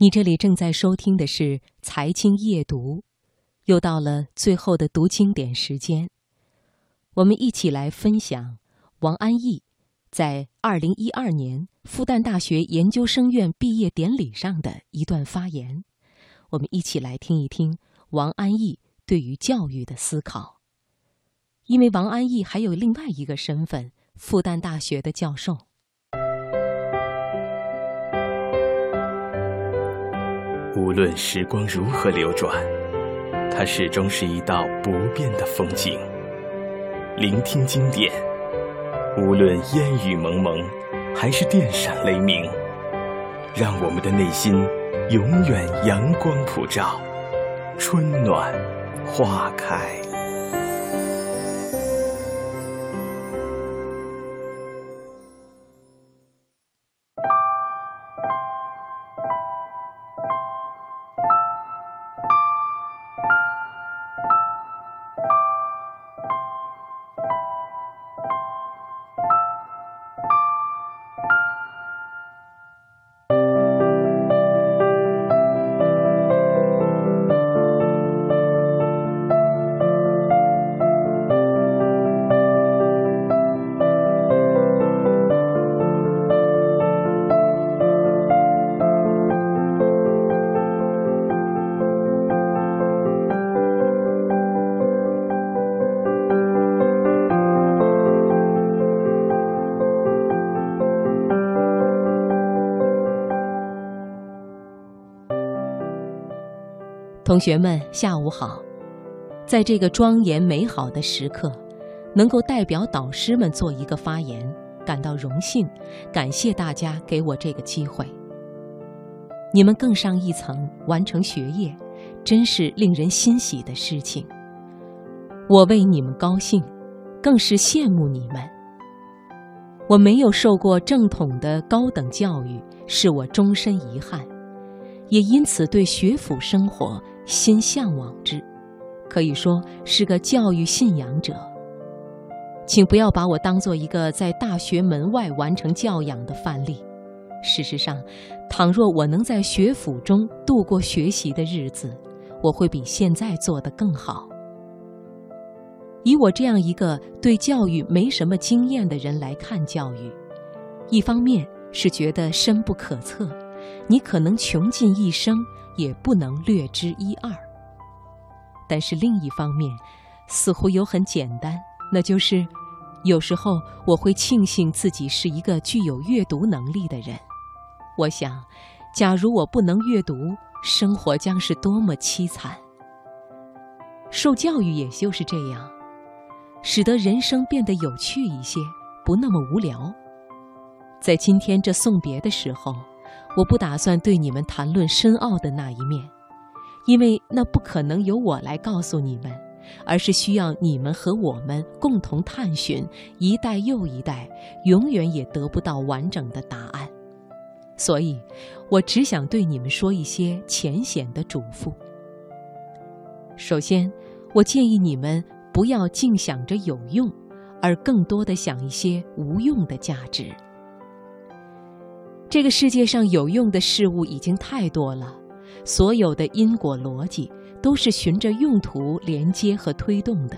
你这里正在收听的是《财经夜读》，又到了最后的读经典时间。我们一起来分享王安忆在二零一二年复旦大学研究生院毕业典礼上的一段发言。我们一起来听一听王安忆对于教育的思考。因为王安忆还有另外一个身份——复旦大学的教授。无论时光如何流转，它始终是一道不变的风景。聆听经典，无论烟雨蒙蒙，还是电闪雷鸣，让我们的内心永远阳光普照，春暖花开。同学们，下午好！在这个庄严美好的时刻，能够代表导师们做一个发言，感到荣幸。感谢大家给我这个机会。你们更上一层，完成学业，真是令人欣喜的事情。我为你们高兴，更是羡慕你们。我没有受过正统的高等教育，是我终身遗憾，也因此对学府生活。心向往之，可以说是个教育信仰者。请不要把我当做一个在大学门外完成教养的范例。事实上，倘若我能在学府中度过学习的日子，我会比现在做得更好。以我这样一个对教育没什么经验的人来看教育，一方面是觉得深不可测，你可能穷尽一生。也不能略知一二。但是另一方面，似乎又很简单，那就是有时候我会庆幸自己是一个具有阅读能力的人。我想，假如我不能阅读，生活将是多么凄惨。受教育也就是这样，使得人生变得有趣一些，不那么无聊。在今天这送别的时候。我不打算对你们谈论深奥的那一面，因为那不可能由我来告诉你们，而是需要你们和我们共同探寻，一代又一代，永远也得不到完整的答案。所以，我只想对你们说一些浅显的嘱咐。首先，我建议你们不要净想着有用，而更多的想一些无用的价值。这个世界上有用的事物已经太多了，所有的因果逻辑都是循着用途连接和推动的。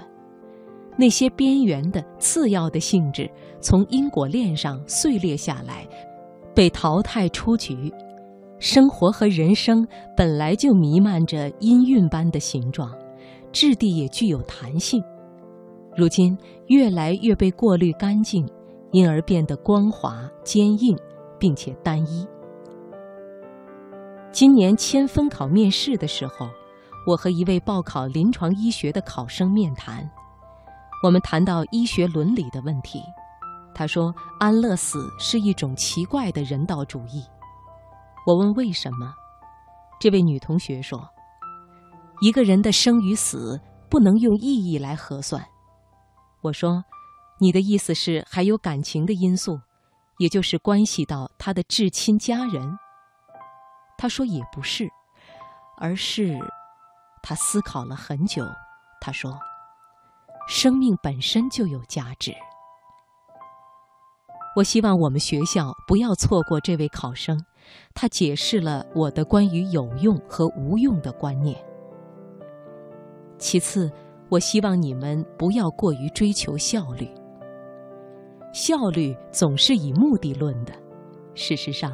那些边缘的、次要的性质从因果链上碎裂下来，被淘汰出局。生活和人生本来就弥漫着音韵般的形状，质地也具有弹性，如今越来越被过滤干净，因而变得光滑坚硬。并且单一。今年签分考面试的时候，我和一位报考临床医学的考生面谈，我们谈到医学伦理的问题。他说：“安乐死是一种奇怪的人道主义。”我问为什么，这位女同学说：“一个人的生与死不能用意义来核算。”我说：“你的意思是还有感情的因素？”也就是关系到他的至亲家人。他说也不是，而是他思考了很久。他说：“生命本身就有价值。”我希望我们学校不要错过这位考生，他解释了我的关于有用和无用的观念。其次，我希望你们不要过于追求效率。效率总是以目的论的，事实上，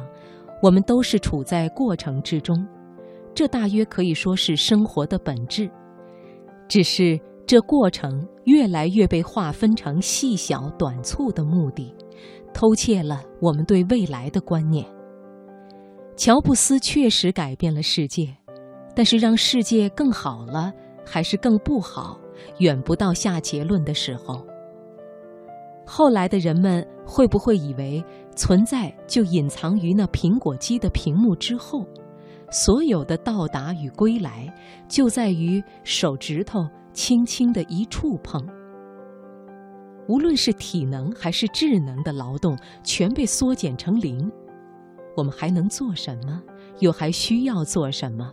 我们都是处在过程之中，这大约可以说是生活的本质。只是这过程越来越被划分成细小短促的目的，偷窃了我们对未来的观念。乔布斯确实改变了世界，但是让世界更好了还是更不好，远不到下结论的时候。后来的人们会不会以为存在就隐藏于那苹果机的屏幕之后？所有的到达与归来，就在于手指头轻轻的一触碰。无论是体能还是智能的劳动，全被缩减成零。我们还能做什么？又还需要做什么？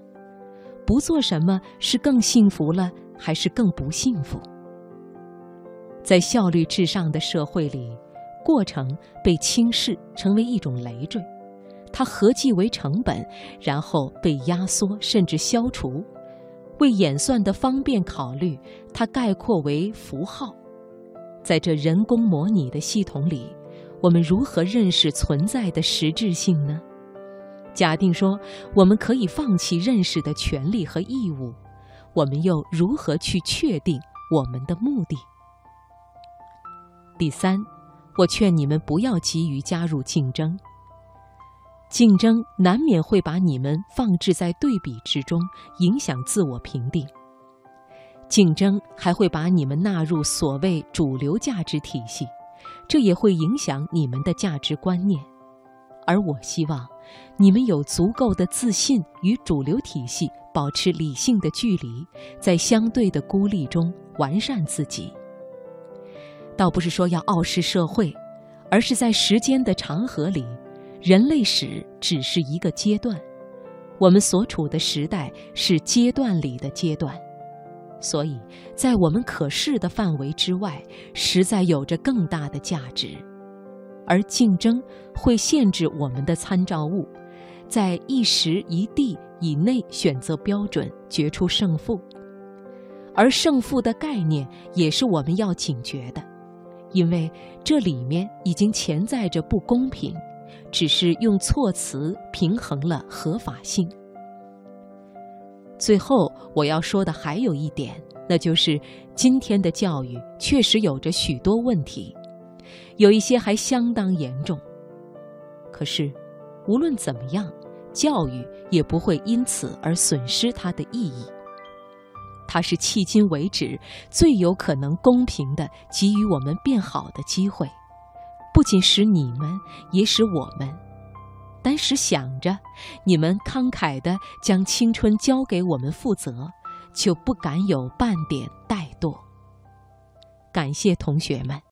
不做什么是更幸福了，还是更不幸福？在效率至上的社会里，过程被轻视，成为一种累赘。它合计为成本，然后被压缩甚至消除。为演算的方便考虑，它概括为符号。在这人工模拟的系统里，我们如何认识存在的实质性呢？假定说我们可以放弃认识的权利和义务，我们又如何去确定我们的目的？第三，我劝你们不要急于加入竞争。竞争难免会把你们放置在对比之中，影响自我评定。竞争还会把你们纳入所谓主流价值体系，这也会影响你们的价值观念。而我希望你们有足够的自信，与主流体系保持理性的距离，在相对的孤立中完善自己。倒不是说要傲视社会，而是在时间的长河里。人类史只是一个阶段，我们所处的时代是阶段里的阶段，所以在我们可视的范围之外，实在有着更大的价值。而竞争会限制我们的参照物，在一时一地以内选择标准，决出胜负。而胜负的概念也是我们要警觉的，因为这里面已经潜在着不公平。只是用措辞平衡了合法性。最后我要说的还有一点，那就是今天的教育确实有着许多问题，有一些还相当严重。可是，无论怎么样，教育也不会因此而损失它的意义。它是迄今为止最有可能公平的给予我们变好的机会。不仅使你们，也使我们，单是想着你们慷慨地将青春交给我们负责，就不敢有半点怠惰。感谢同学们。